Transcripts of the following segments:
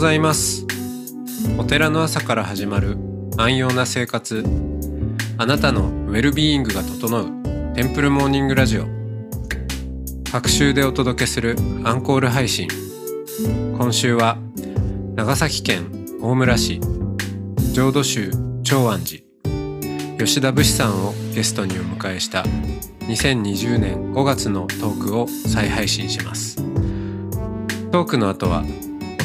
ございます。お寺の朝から始まる安養な生活。あなたのウェルビーイングが整うテンプルモーニングラジオ。各週でお届けするアンコール配信。今週は長崎県大村市。浄土宗長安寺。吉田武士さんをゲストにお迎えした2020年5月のトークを再配信します。トークの後は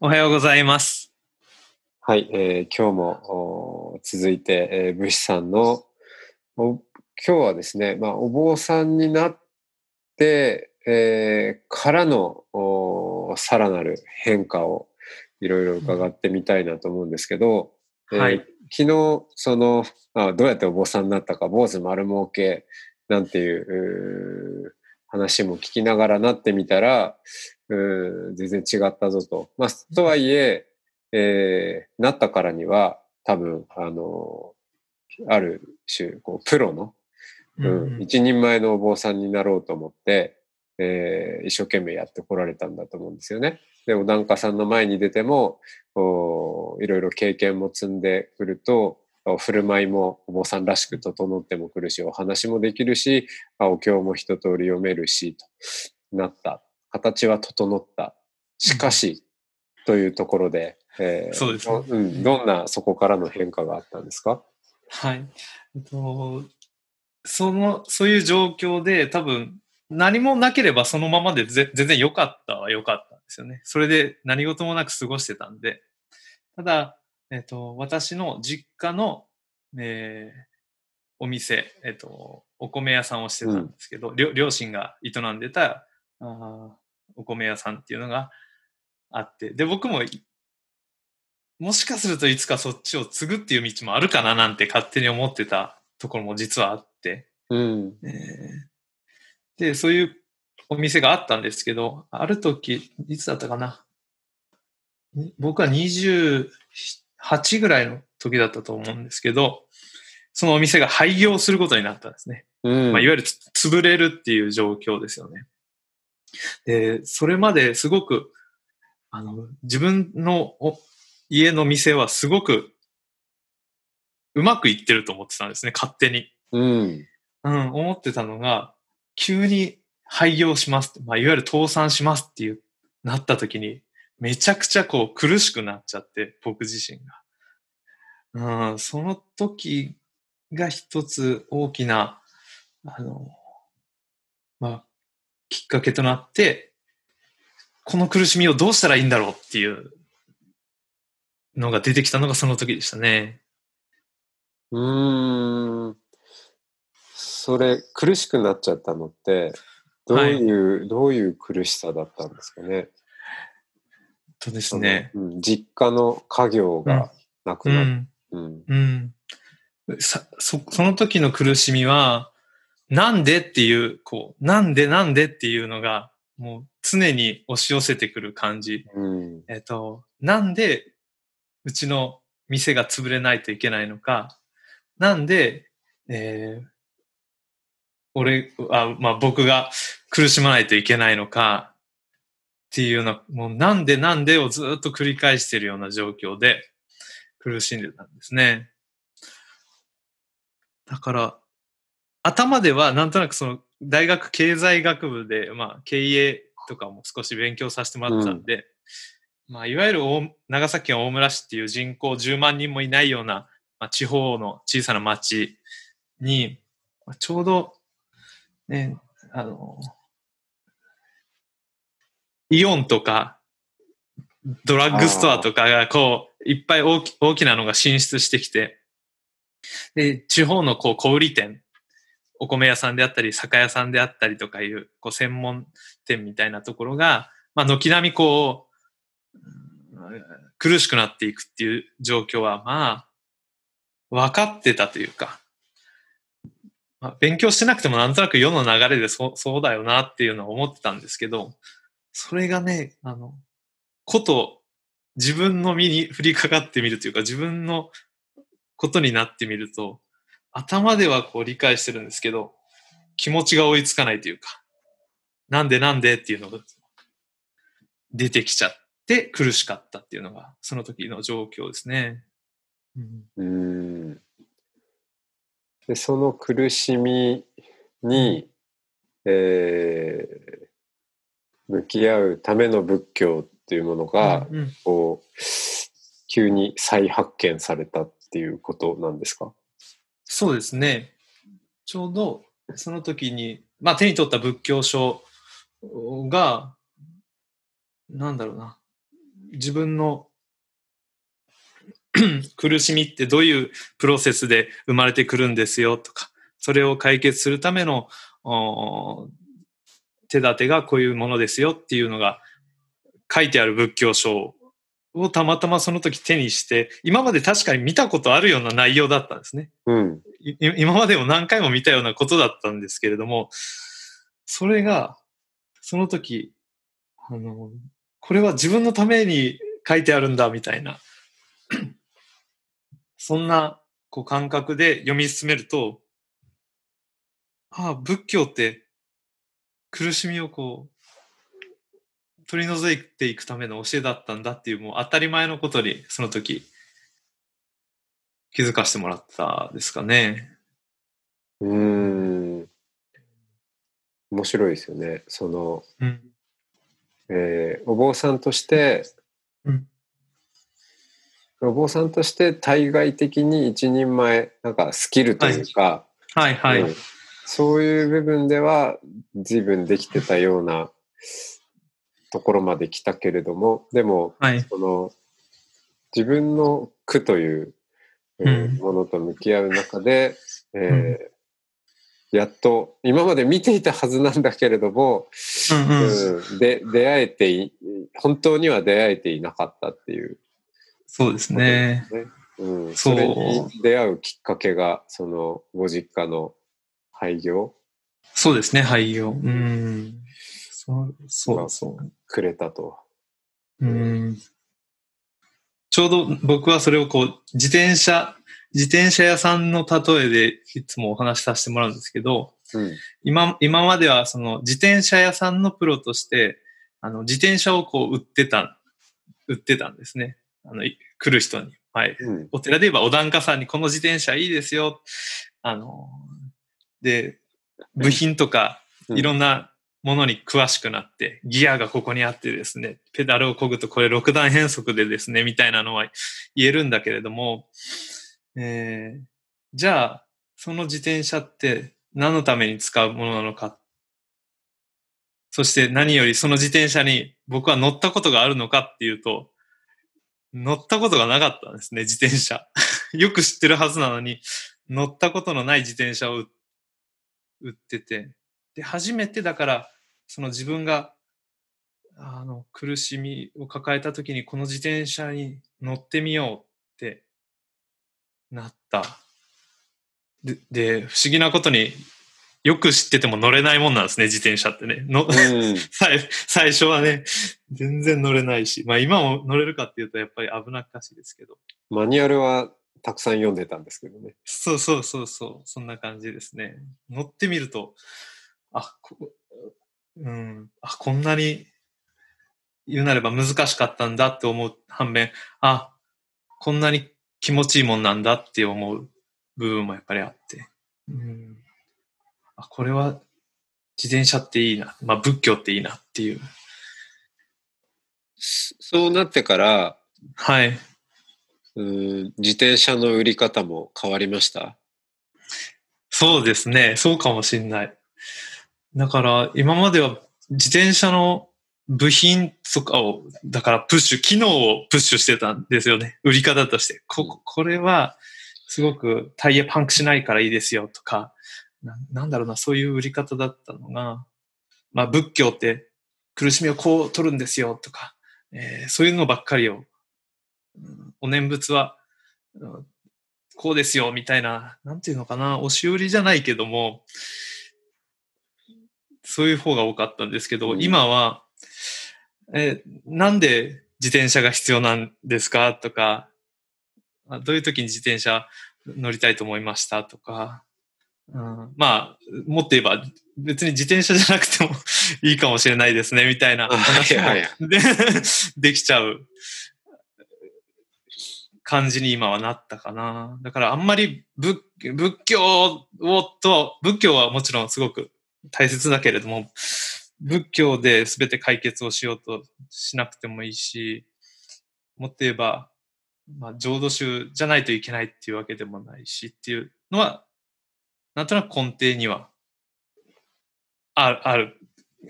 おはようございます。はい、えー今日もお続いて、えー、武士さんのお今日はですね、まあ、お坊さんになって、えーからのおさらなる変化をいろいろ伺ってみたいなと思うんですけど、えーはい昨日そのあどうやってお坊さんになったか坊主丸儲けなんていう話も聞きながらなってみたら全然違ったぞと。まあ、とはいええーなったからには多分あのある種こうプロの、うん一人前のお坊さんになろうと思って、えー一生懸命やってこられたんだと思うんですよね。でお檀家さんの前に出てもおいろいろ経験も積んでくるとお振る舞いもお坊さんらしく整ってもくるしお話もできるしあお経も一通り読めるしとなった形は整ったしかし、というところで、えーそうですねどうん、どんなそこからの変化があったんですか？はい。えっと、その、そういう状況で多分何もなければそのままでぜ全然良かったは良かったんですよね。それで何事もなく過ごしてたんで。ただ、えっと、私の実家の、えーお店、えっと、お米屋さんをしてたんですけど、両両親が営んでたあーお米屋さんっていうのがあって、で、僕もいもしかするといつかそっちを継ぐっていう道もあるかななんて勝手に思ってたところも実はあって、うん。えーで、そういうお店があったんですけど、ある時、いつだったかなに僕は28ぐらいの時だったと思うんですけど、そのお店が廃業することになったんですね。うん。まあ、いわゆるつ潰れるっていう状況ですよね。で、それまですごく、あの、自分のお家の店はすごくうまくいってると思ってたんですね、勝手に。うん。うん、思ってたのが、急に廃業しますまあ、いわゆる倒産しますっていう、なった時に、めちゃくちゃこう苦しくなっちゃって、僕自身が。うん、その時が一つ大きな、あの、まあ、きっかけとなって、この苦しみをどうしたらいいんだろうっていうのが出てきたのがその時でしたね。うーん。それ、苦しくなっちゃったのって、どういう、どういう苦しさだったんですかね？とですね。うん、実家の家業がなくなっうん。うん。うん。さ、そ、その時の苦しみは、なんでっていう、こう、なんでなんでっていうのが、もう常に押し寄せてくる感じ。うん。えっと、なんで、うちの店が潰れないといけないのか、なんで、えー俺、あ、まあ、僕が苦しまないといけないのか、っていうような、もうなんでなんでをずっと繰り返しているような状況で苦しんでたんですね。だから、頭ではなんとなくその大学経済学部で、まあ、経営とかも少し勉強させてもらってたんで、まあ、いわゆる大長崎県大村市っていう人口10万人もいないような、まあ、地方の小さな町に、まあちょうど、ね、あの、イオンとか、ドラッグストアとかがこう、いっぱい大き大きなのが進出してきて、で、地方のこう小売店、お米屋さんであったり、酒屋さんであったりとかいう、こう専門店みたいなところが、まあ、軒並みこう、苦しくなっていくっていう状況は、まあ、分かってたというか、まあ、勉強してなくてもなんとなく世の流れでそそうだよなっていうのは思ってたんですけど、それがね、あの、こと自分の身に降りかかってみるというか、自分のことになってみると、頭ではこう理解してるんですけど、気持ちが追いつかないというか、なんでなんでっていうのが出てきちゃって苦しかったっていうのが、その時の状況ですね。うん、でその苦しみに、えー、向き合うための仏教っていうものが、うんうん、こう急に再発見されたっていうことなんですか？そうですね。ちょうどその時に、まあ手に取った仏教書が、なんだろうな。自分の 苦しみってどういうプロセスで生まれてくるんですよとか、それを解決するための手立てがこういうものですよっていうのが書いてある仏教書をたまたまその時手にして、今まで確かに見たことあるような内容だったんですね。うん、今までも何回も見たようなことだったんですけれども、それが、その時、あの、これは自分のために書いてあるんだみたいな、そんなこう感覚で読み進めると、ああ、仏教って苦しみをこう取り除いていくための教えだったんだっていうもう当たり前のことにその時気づかせてもらったですかね。うん。面白いですよね。その、うん、えー、お坊さんとして、うん、お坊さんとして対外的に一人前、なんかスキルというか、はい、はい、はい、うん、そういう部分では随分できてたようなところまで来たけれども、でも、はい、その自分の苦という、えー、ものと向き合う中で、えー、やっと今まで見ていたはずなんだけれども、うん、で出会えて本当には出会えていなかったっていう、そうですね。うん、それに出会うきっかけがそのご実家の廃業。そうですね廃業。うんそうそうそうくれたと。うん。ちょうど僕はそれをこう、自転車、自転車屋さんの例えでいつもお話しさせてもらうんですけど、うん、今、今まではその自転車屋さんのプロとして、あの、自転車をこう売ってた、売ってたんですね。あの、来る人に。はい。うん、お寺で言えばお檀家さんにこの自転車いいですよ。あの、で、部品とか、いろんなものに詳しくなって、ギアがここにあってですね、ペダルを漕ぐとこれ6段変速でですね、みたいなのは言えるんだけれども、えー、じゃあ、その自転車って何のために使うものなのか。そして何よりその自転車に僕は乗ったことがあるのかっていうと、乗ったことがなかったんですね、自転車。よく知ってるはずなのに、乗ったことのない自転車を売ってて、で、初めてだから、その自分が、あの、苦しみを抱えた時にこの自転車に乗ってみようってなった。で、で不思議なことによく知ってても乗れないもんなんですね、自転車ってね。の、うん、最初はね、全然乗れないし、まあ今も乗れるかっていうとやっぱり危なっかしいですけど。マニュアルはたくさん読んでたんですけどね。そうそうそうそう、そんな感じですね。乗ってみると、あ、こうん、あ、こんなに言うなれば難しかったんだって思う反面、あ、こんなに気持ちいいもんなんだって思う部分もやっぱりあって、うん、あこれは自転車っていいな、まあ仏教っていいなっていう。そうなってから、はい。うん自転車の売り方も変わりました？そうですね。そうかもしんない。だから今までは自転車の部品とかを、だからプッシュ、機能をプッシュしてたんですよね。売り方として。こ、これはすごくタイヤパンクしないからいいですよとか、ななんだろうな、そういう売り方だったのが、まあ仏教って苦しみをこう取るんですよとか、えー、そういうのばっかりをお念仏は、こうですよ、みたいな、なんていうのかな、押し売りじゃないけども、そういう方が多かったんですけど、うん、今は、え、なんで自転車が必要なんですかとか、どういう時に自転車乗りたいと思いましたとか、うん、まあ、もっと言えば、別に自転車じゃなくても いいかもしれないですね、みたいな話も でできちゃう。感じに今はなったかな。だからあんまり仏仏教をと、仏教はもちろんすごく大切だけれども、仏教で全て解決をしようとしなくてもいいし、もっと言えば、まあ、浄土宗じゃないといけないっていうわけでもないしっていうのは、なんとなく根底にはある。ある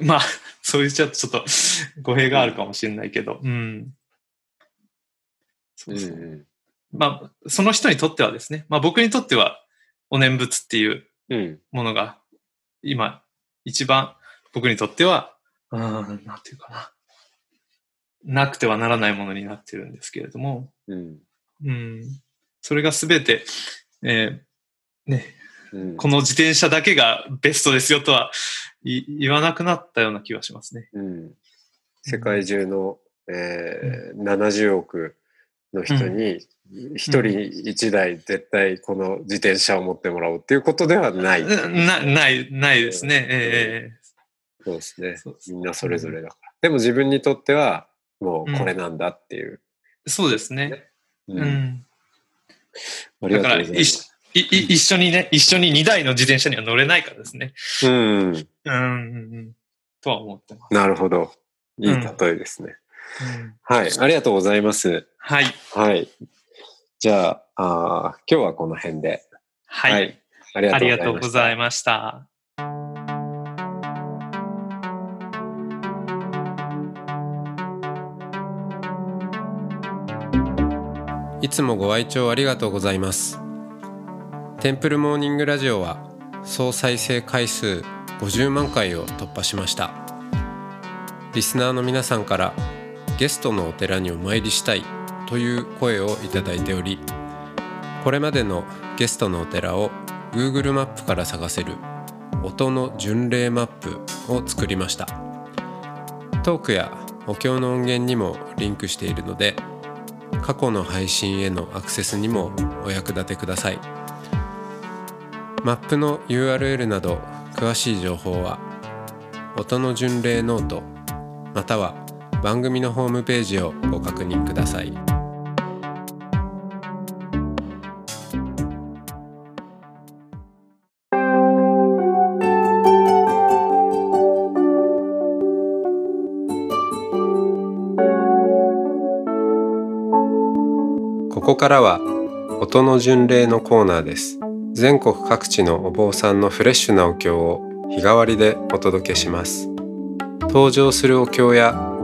まあ、そういうちょっとちょっと語弊があるかもしれないけど、うん。そうそう。うんまあ、その人にとってはですね、まあ僕にとっては、お念仏っていうものが、今、一番僕にとっては、うん、なんていうかな。なくてはならないものになってるんですけれども、うん。うん、それがすべて、えー、ね、うん、この自転車だけがベストですよとは言わなくなったような気はしますね。うん、世界中の、えー、70億の人に一人一台絶対この自転車を持ってもらおうっていうことではない。な、ない、ないですね。ええー、そうですね。みんなそれぞれだから。でも自分にとってはもうこれなんだっていう。うん、そうですね。うん。うございます。い一緒にね、一緒に2台の自転車には乗れないからですね。うん。うん、うん、とは思ってます。なるほど。いい例えですね。うん、はい。ありがとうございます。はい。はい。じゃあ、あ今日はこの辺で。はい。はい、ありがとうございました。いつもご愛聴ありがとうございます。テンプルモーニングラジオは総再生回数50万回を突破しました。リスナーの皆さんからゲストのお寺にお参りしたいという声をいただいておりこれまでのゲストのお寺を Google マップから探せる音の巡礼マップを作りました。トークやお経の音源にもリンクしているので過去の配信へのアクセスにもお役立てください。マップの URL など詳しい情報は音の巡礼ノートまたは番組のホームページをご確認ください。ここからは音の巡礼のコーナーです。全国各地のお坊さんのフレッシュなお経を日替わりでお届けします。登場するお経や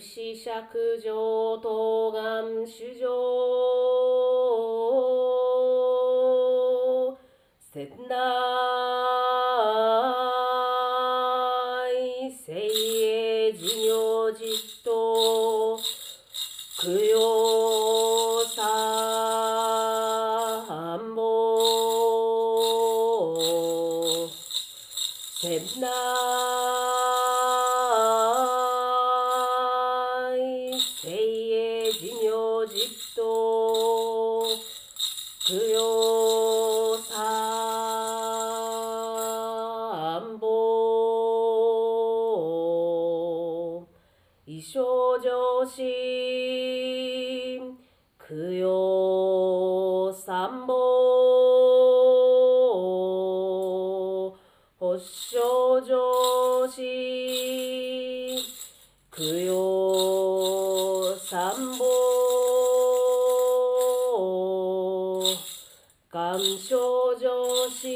釈上東岸主上仙台精鋭事業実と供養参謀仙台三宝保証上司供養三宝願症上司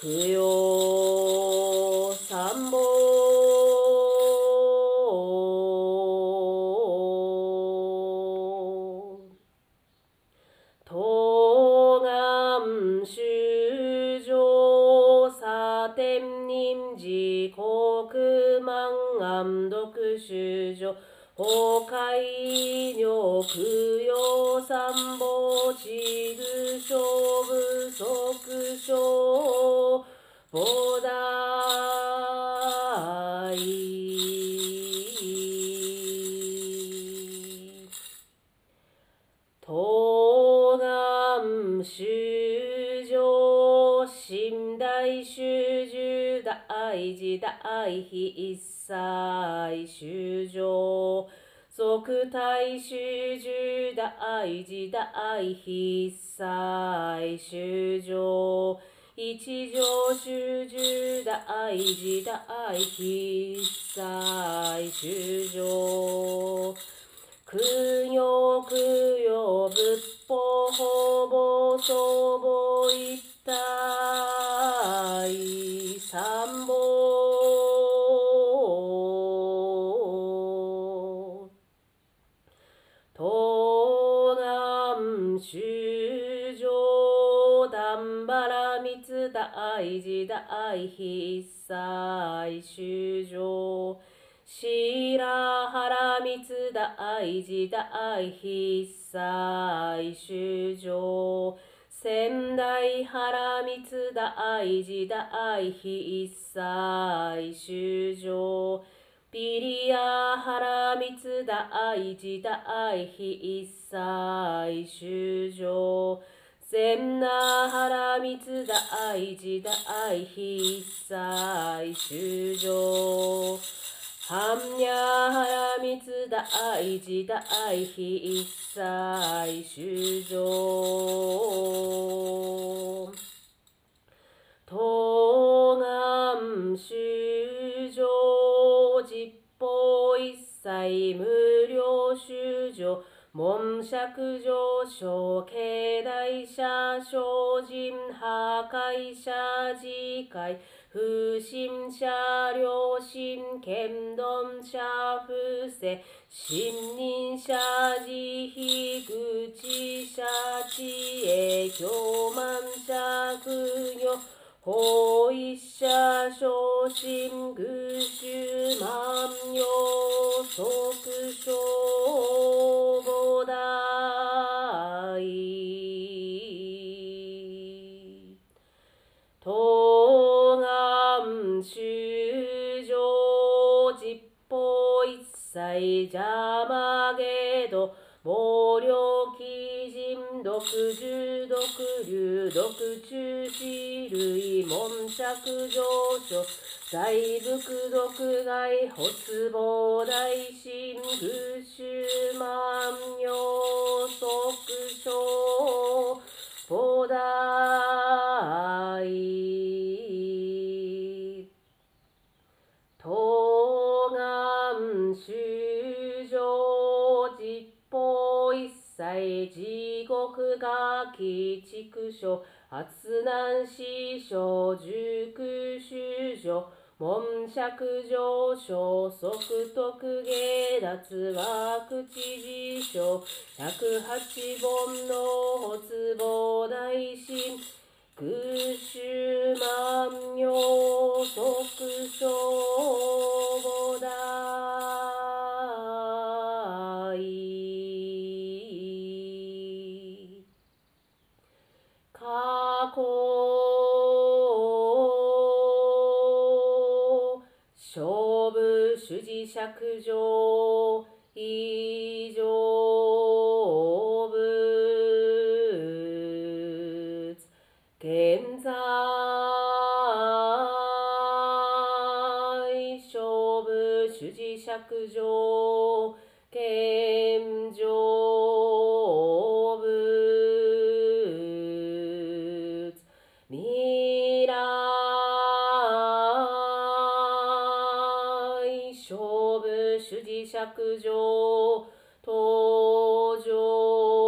供養大事大悲一切修上即体修十大事大悲一切修上一条修十大事大悲一切修上供養供養仏法法母祖母一体三宝東南修上段原密大事大悲一切修上白原密大事大悲一切修上仙台原密大事大悲一切修上ピリアハラミツ大事大悲一切修上千那ハラミツ大事大悲一切修上般若ハラミツ大事大悲一切修上東南修上実法一切無料修上門尺上昇境内者精進破壊者自戒不信者良心剣丼者不正信任者慈悲口者知恵教満者供養法一者昇進愚衆万葉即小毒中死類門尺上昇大仏毒害発望大神愚衆万葉即小菩提鬼畜所発難死傷熟修上門尺上昇即徳下脱は口自称百八本の発膨大神空衆万葉即小釈上以上仏現在諸部主事釈上磁石上登場。